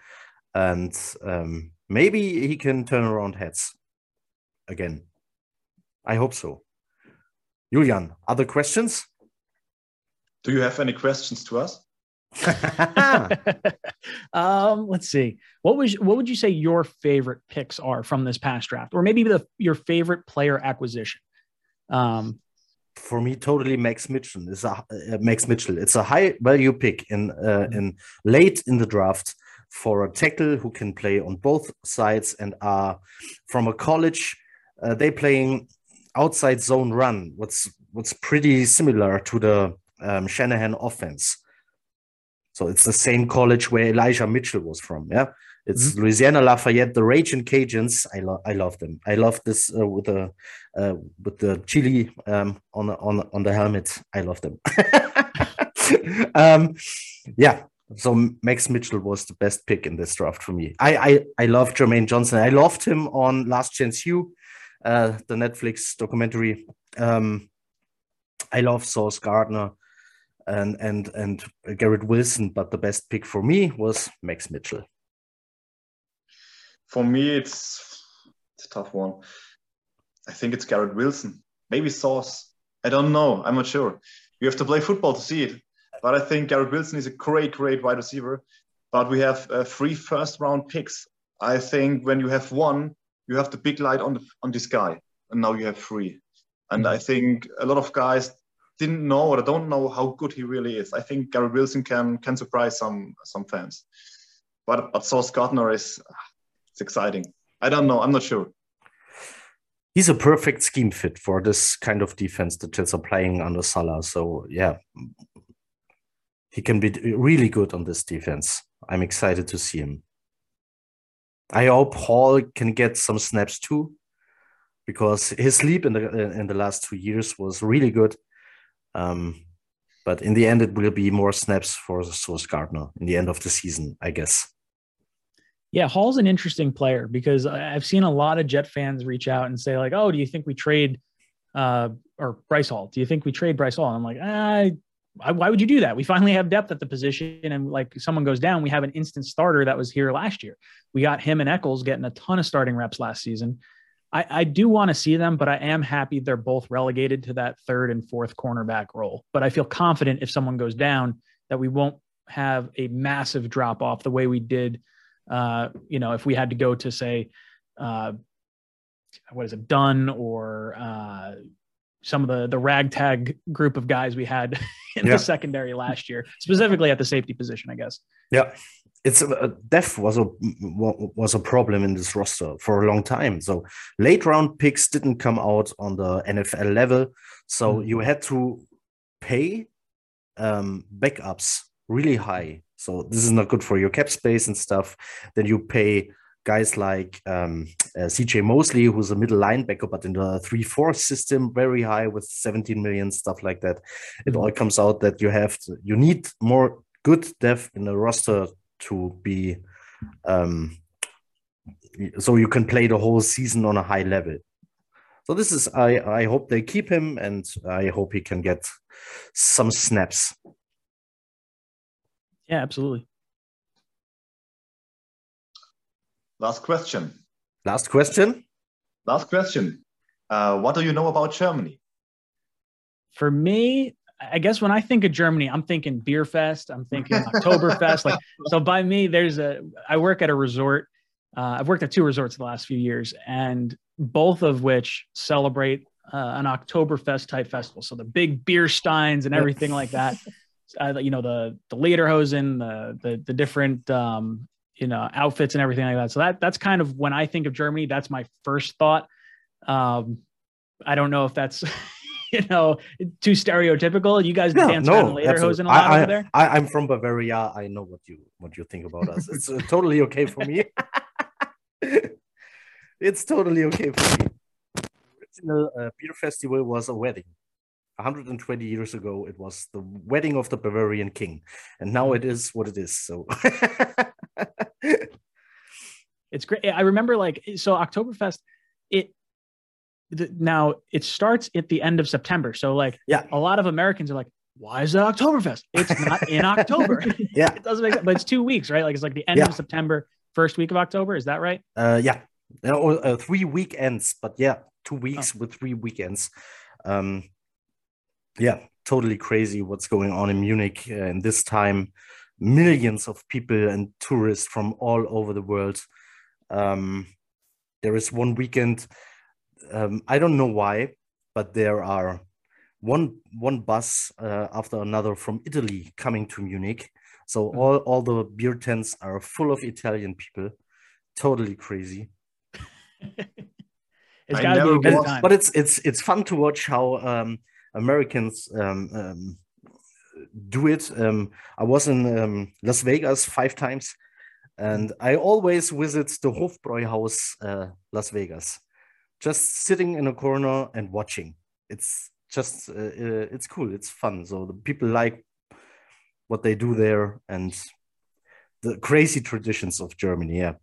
and um, maybe he can turn around heads again. I hope so. Julian, other questions? Do you have any questions to us? um, let's see. What was what would you say your favorite picks are from this past draft, or maybe the your favorite player acquisition? Um, for me, totally Max Mitchell is a uh, Max Mitchell. It's a high value pick in uh, in late in the draft for a tackle who can play on both sides and are from a college. Uh, they playing outside zone run. What's what's pretty similar to the um, Shanahan offense. So it's the same college where Elijah Mitchell was from. Yeah, it's mm-hmm. Louisiana Lafayette, the Raging Cajuns. I love, I love them. I love this uh, with the uh, with the chili um, on the on on the helmet. I love them. um, yeah. So Max Mitchell was the best pick in this draft for me. I I, I love Jermaine Johnson. I loved him on Last Chance U, uh, the Netflix documentary. Um, I love Sauce Gardner and and and Garrett Wilson, but the best pick for me was Max Mitchell. For me, it's, it's a tough one. I think it's Garrett Wilson, maybe Sauce. I don't know. I'm not sure. You have to play football to see it. But I think Garrett Wilson is a great, great wide receiver. But we have uh, three first round picks. I think when you have one, you have the big light on the on this guy, and now you have three. And mm-hmm. I think a lot of guys didn't know or don't know how good he really is. I think Garrett Wilson can can surprise some some fans. But but Sauce Gardner is it's exciting. I don't know. I'm not sure. He's a perfect scheme fit for this kind of defense the Jets are playing under Saleh. So yeah, he can be really good on this defense. I'm excited to see him. I hope Hall can get some snaps too, because his sleep in the in the last two years was really good. Um, but in the end, it will be more snaps for Sauce Gardner in the end of the season, I guess. Yeah, Hall's an interesting player because I've seen a lot of Jet fans reach out and say like, "Oh, do you think we trade uh, or Bryce Hall? Do you think we trade Bryce Hall?" And I'm like, ah, why would you do that? We finally have depth at the position, and like someone goes down, we have an instant starter that was here last year. We got him and Echols getting a ton of starting reps last season. I, I do want to see them, but I am happy they're both relegated to that third and fourth cornerback role. But I feel confident if someone goes down that we won't have a massive drop off the way we did. Uh, you know, if we had to go to say, uh, what is it, Dunn or uh, some of the the ragtag group of guys we had in yeah. the secondary last year, specifically at the safety position, I guess. Yeah, it's uh, depth was a was a problem in this roster for a long time. So late round picks didn't come out on the NFL level, so mm-hmm. you had to pay um, backups really high. So this is not good for your cap space and stuff. Then you pay guys like um, uh, CJ Mosley, who's a middle linebacker, but in the 3 4 system, very high with 17 million, stuff like that. It mm-hmm. all comes out that you have to, you need more good depth in the roster to be um, so you can play the whole season on a high level. So this is I I hope they keep him and I hope he can get some snaps. Yeah, absolutely. Last question. Last question. Last question. Uh, what do you know about Germany? For me, I guess when I think of Germany, I'm thinking beer fest. I'm thinking Oktoberfest. Like so, by me, there's a. I work at a resort. Uh, I've worked at two resorts the last few years, and both of which celebrate uh, an Oktoberfest type festival. So the big beer steins and everything like that. Uh, you know the the lederhosen, the the the different um, you know outfits and everything like that. So that that's kind of when I think of Germany, that's my first thought. Um, I don't know if that's you know, too stereotypical. You guys yeah, dance no, lederhosen a lot I, over there. I, am from Bavaria. I know what you what you think about us. It's uh, totally okay for me. it's totally okay for me. The Original uh, beer festival was a wedding. 120 years ago, it was the wedding of the Bavarian king, and now it is what it is. So. it's great. I remember like so Oktoberfest. It the, now it starts at the end of September. So like Yeah. a lot of Americans are like, why is it Oktoberfest? It's not in October. Yeah. it doesn't make sense. But it's two weeks, right? Like it's like the end Yeah. of September, first week of October. Is that right? Uh, yeah, Uh, or, uh, three weekends, but yeah, two weeks with three weekends. Um, yeah, totally crazy what's going on in Munich uh, in this time. Millions of people and tourists from all over the world. Um, there is one weekend. Um, I don't know why, but there are one one bus uh, after another from Italy coming to Munich. So Mhm. all all the beer tents are full of Italian people. Totally crazy. It's I got to be a good time. But it's it's it's fun to watch how um, Americans um, um, do it. Um, I was in um, Las Vegas five times, and I always visit the Hofbräuhaus uh, Las Vegas, just sitting in a corner and watching. It's just uh, uh, it's cool. It's fun. So the people like what they do there and the crazy traditions of Germany. Yeah.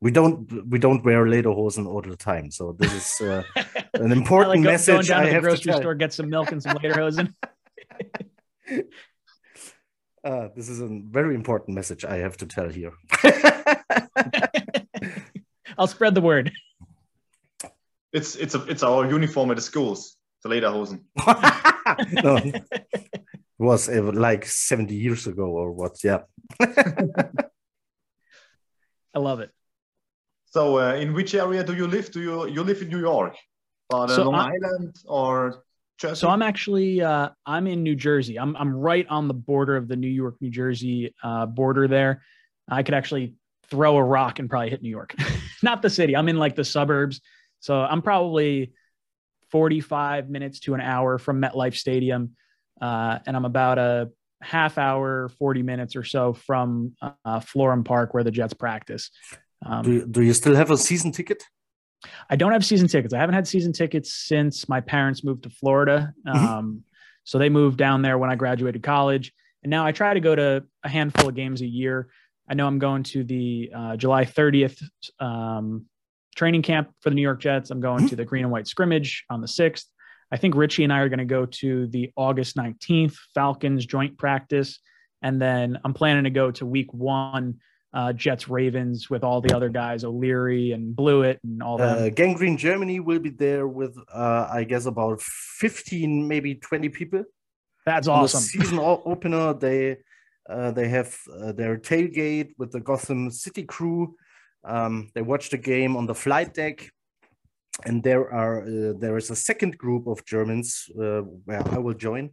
We don't we don't wear lederhosen all the time, so this is uh, an I important like go, going message down I to the have to grocery tell. store, get some milk and some lederhosen. Uh, this is a very important message I have to tell here. I'll spread the word. It's it's a, it's our uniform at the schools, the lederhosen. no, it was like 70 years ago or what? Yeah. I love it. So, uh, in which area do you live? Do you you live in New York, on uh, So Long I- Island or Jersey? So I'm actually uh, I'm in New Jersey. I'm I'm right on the border of the New York New Jersey uh, border. There, I could actually throw a rock and probably hit New York, not the city. I'm in like the suburbs, so I'm probably 45 minutes to an hour from MetLife Stadium, uh, and I'm about a half hour, 40 minutes or so from uh, Florham Park where the Jets practice. Um, Do you, do you still have a season ticket? I don't have season tickets. I haven't had season tickets since my parents moved to Florida. Mhm. Um, so they moved down there when I graduated college. And now I try to go to a handful of games a year. I know I'm going to the uh, July 30th um, training camp for the New York Jets. I'm going to the green and white scrimmage on the 6th. I think Richie and I are going to go to the August 19th Falcons joint practice. And then I'm planning to go to week one uh, Jets Ravens with all the other guys, O'Leary and Blewett and all that. Uh, Gang Green Germany will be there with, uh, I guess, about 15, maybe 20 people. That's awesome. season opener, they uh, they have uh, their tailgate with the Gotham City crew. Um, they watch the game on the flight deck, and there are uh, there is a second group of Germans uh, where I will join.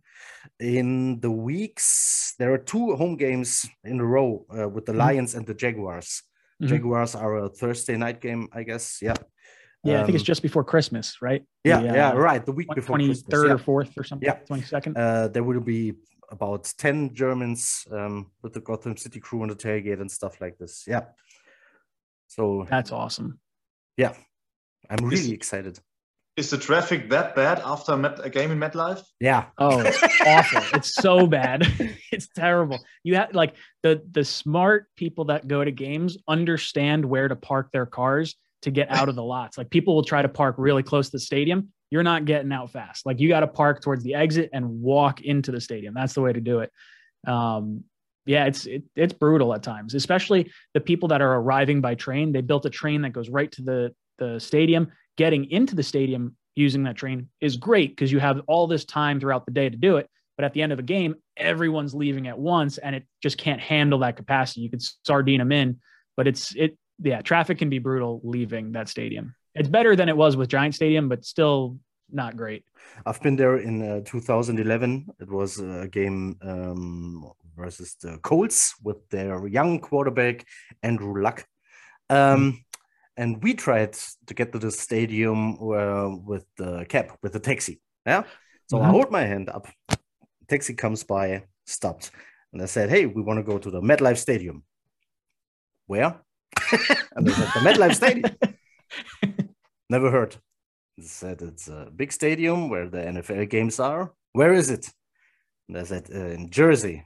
In the weeks, there are two home games in a row uh, with the Mhm. Lions and the Jaguars. Mhm. Jaguars are a Thursday night game, I guess. Yeah. Yeah, I think it's Um, just before Christmas, right? Yeah, The, yeah, uh, right. The week before Twenty Christmas. third yeah. or fourth or something. Yeah. Twenty second. Uh, there will be about 10 Germans um, with the Gotham City crew on the tailgate and stuff like this. Yeah. So That's awesome. I'm Is- really excited. Is the traffic that bad after a, Met, a game in MetLife? Yeah. Oh, it's awful. It's so bad. it's terrible. You have like the the smart people that go to games understand where to park their cars to get out of the lots. Like people will try to park really close to the stadium. You're not getting out fast. Like you got to park towards the exit and walk into the stadium. That's the way to do it. Um, yeah, it's it, it's brutal at times, especially the people that are arriving by train. They built a train that goes right to the the stadium. Getting into the stadium using that train is great because you have all this time throughout the day to do it. But at the end of the game, everyone's leaving at once, and it just can't handle that capacity. You could sardine them in, but it's it. Yeah, traffic can be brutal leaving that stadium. It's better than it was with Giant Stadium, but still not great. I've been there in uh, 2011. It was a game um, versus the Colts with their young quarterback, Andrew Luck. Um, and we tried to get to the stadium uh, with the cab, with the taxi. Yeah. So I Mhm. hold my hand up. Taxi comes by, stopped. And I said, Hey, we want to go to the MetLife Stadium. Where? and they said, The MetLife Stadium. Never heard. They said it's a big stadium where the NFL games are. Where is it? And I said, uh, in Jersey.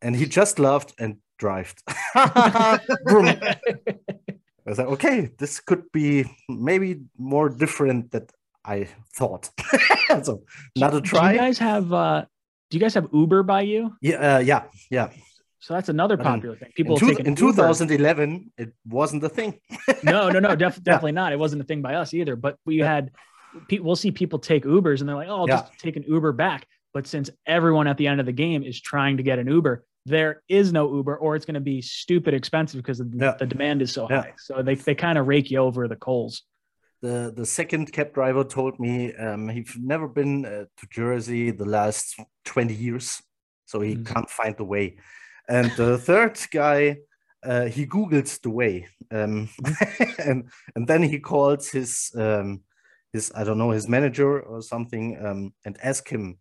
And he just laughed and drived. Was like, okay, this could be maybe more different than I thought. so not a try. Do you guys have uh do you guys have Uber by you? Yeah, uh, yeah, yeah. So that's another popular in, thing. People in, two, in 2011, it wasn't a thing. no, no, no, def- definitely not. It wasn't a thing by us either. But we yeah. had people. We'll see people take Ubers, and they're like, "Oh, I'll yeah. just take an Uber back." But since everyone at the end of the game is trying to get an Uber, there is no Uber, or it's going to be stupid expensive because the, yeah. the demand is so high. So they they kind of rake you over the coals. The the second cab driver told me um, he's never been uh, to Jersey the last twenty years, so he mm-hmm. can't find the way. And the third guy, uh, he googled the way, um, and and then he called his um, his I don't know his manager or something um, and ask him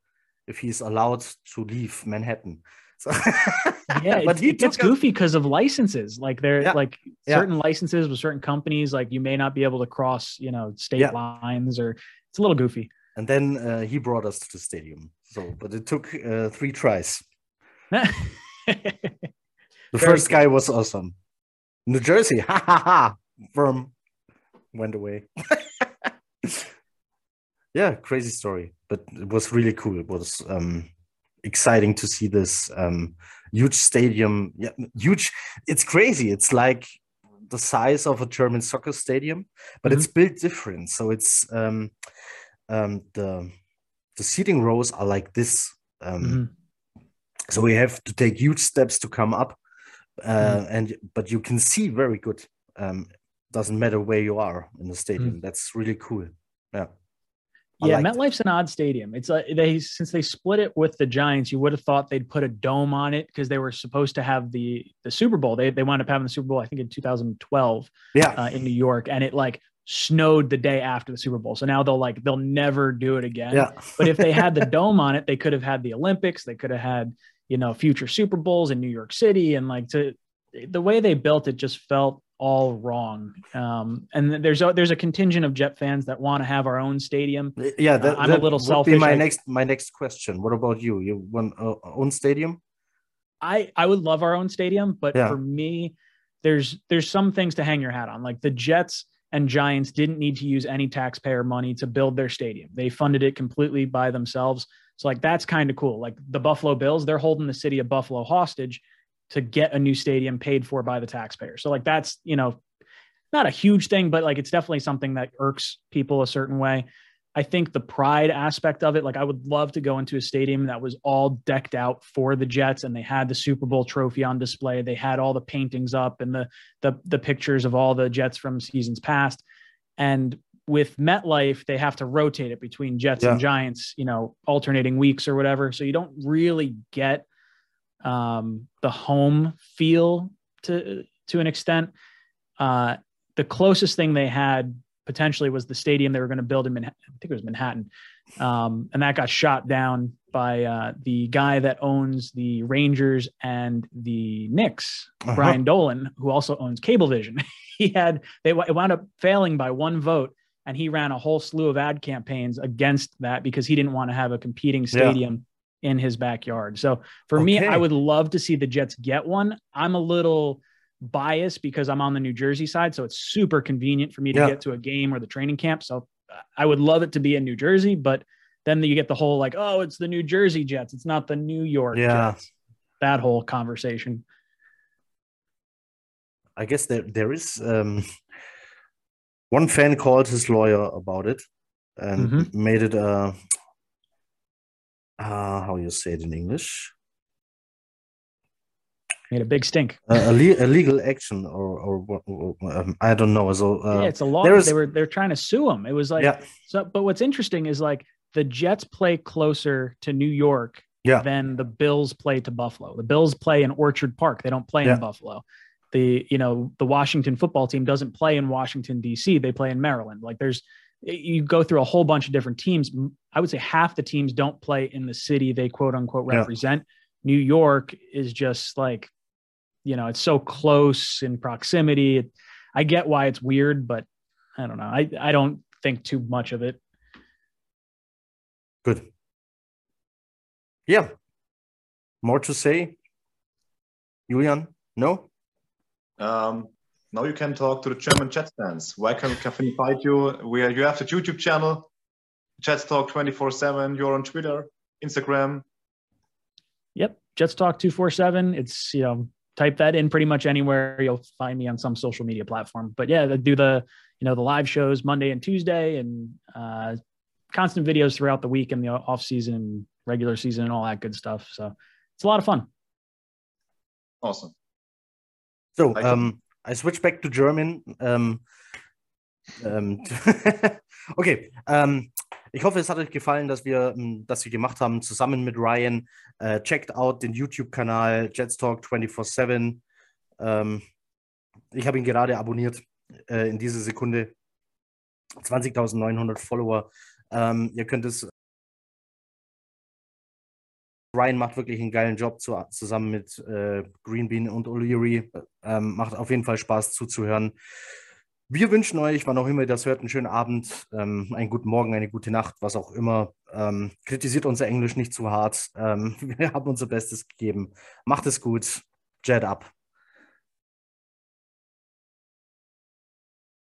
if he's allowed to leave Manhattan. So, yeah, but it, it gets goofy because of licenses. Like there, yeah, like certain licenses with certain companies, like you may not be able to cross, you know, state yeah. lines, or it's a little goofy. And then uh, he brought us to the stadium. So, but it took uh, three tries. the first guy was awesome. New Jersey, ha ha ha, from went away. yeah, crazy story, but it was really cool. It was um, exciting to see this um, huge stadium. Yeah, huge. It's crazy. It's like the size of a German soccer stadium, but mm-hmm. it's built different. So it's um, um, the the seating rows are like this. Um, mm-hmm so we have to take huge steps to come up uh, mm. and but you can see very good um, doesn't matter where you are in the stadium mm. that's really cool yeah Yeah, MetLife's it. an odd stadium. It's a they since they split it with the Giants, you would have thought they'd put a dome on it because they were supposed to have the the Super Bowl. They they wound up having the Super Bowl, I think, in 2012. Yeah, uh, in New York, and it like snowed the day after the Super Bowl. So now they'll like they'll never do it again. Yeah. but if they had the dome on it, they could have had the Olympics. They could have had you know future Super Bowls in New York City, and like to the way they built it just felt all wrong. Um, and there's a, there's a contingent of Jet fans that want to have our own stadium. Yeah, that, uh, I'm that a little selfish. Be my I, next my next question. What about you? You want uh, own stadium? I I would love our own stadium, but yeah. for me, there's there's some things to hang your hat on. Like the Jets and Giants didn't need to use any taxpayer money to build their stadium. They funded it completely by themselves. So like that's kind of cool. Like the Buffalo Bills, they're holding the city of Buffalo hostage to get a new stadium paid for by the taxpayer. So like that's, you know, not a huge thing, but like it's definitely something that irks people a certain way. I think the pride aspect of it, like I would love to go into a stadium that was all decked out for the Jets and they had the Super Bowl trophy on display. They had all the paintings up and the the the pictures of all the Jets from seasons past. And with MetLife, they have to rotate it between Jets yeah. and Giants, you know, alternating weeks or whatever. So you don't really get um, the home feel to to an extent. Uh, the closest thing they had potentially was the stadium they were going to build in Manhattan. I think it was Manhattan, um, and that got shot down by uh, the guy that owns the Rangers and the Knicks, uh-huh. Brian Dolan, who also owns Cablevision. he had they it wound up failing by one vote and he ran a whole slew of ad campaigns against that because he didn't want to have a competing stadium. In his backyard. So for okay. me, I would love to see the Jets get one. I'm a little biased because I'm on the New Jersey side, so it's super convenient for me to yeah. get to a game or the training camp. So I would love it to be in New Jersey, but then you get the whole like, oh, it's the New Jersey Jets, it's not the New York yeah. Jets. That whole conversation. I guess there there is um one fan called his lawyer about it and mm-hmm. made it a uh, how you say it in English? Made a big stink. a, le- a, legal action, or or, or um, I don't know. So uh, yeah, it's a law. Is... They were they're trying to sue him. It was like yeah. so. But what's interesting is like the Jets play closer to New York yeah. than the Bills play to Buffalo. The Bills play in Orchard Park. They don't play yeah. in Buffalo the you know the Washington football team doesn't play in Washington D.C. They play in Maryland. Like there's you go through a whole bunch of different teams. I would say half the teams don't play in the city they quote unquote represent. Yeah. New York is just like you know it's so close in proximity. I get why it's weird, but I don't know. I I don't think too much of it. Good. Yeah. More to say, Julian? No. Um, now you can talk to the German chat fans. Where can, can we find you? Where you have the YouTube channel, Jets Talk 24/7. You're on Twitter, Instagram. Yep, Jets Talk 247. It's you know type that in pretty much anywhere you'll find me on some social media platform. But yeah, I do the you know the live shows Monday and Tuesday and uh, constant videos throughout the week and the off season, regular season, and all that good stuff. So it's a lot of fun. Awesome. So um, I switch back to German. Um, ähm, okay, ähm, ich hoffe, es hat euch gefallen, dass wir ähm, das hier gemacht haben, zusammen mit Ryan. Äh, checkt out den YouTube-Kanal Jets Talk 24-7. Ähm, ich habe ihn gerade abonniert äh, in dieser Sekunde. 20.900 Follower. Ähm, ihr könnt es. Ryan macht wirklich einen geilen Job zu, zusammen mit äh, Greenbean und O'Leary. Ähm, macht auf jeden Fall Spaß zuzuhören. Wir wünschen euch, wann auch immer ihr das hört, einen schönen Abend, ähm, einen guten Morgen, eine gute Nacht, was auch immer. Ähm, kritisiert unser Englisch nicht zu hart. Ähm, wir haben unser Bestes gegeben. Macht es gut. Jet up.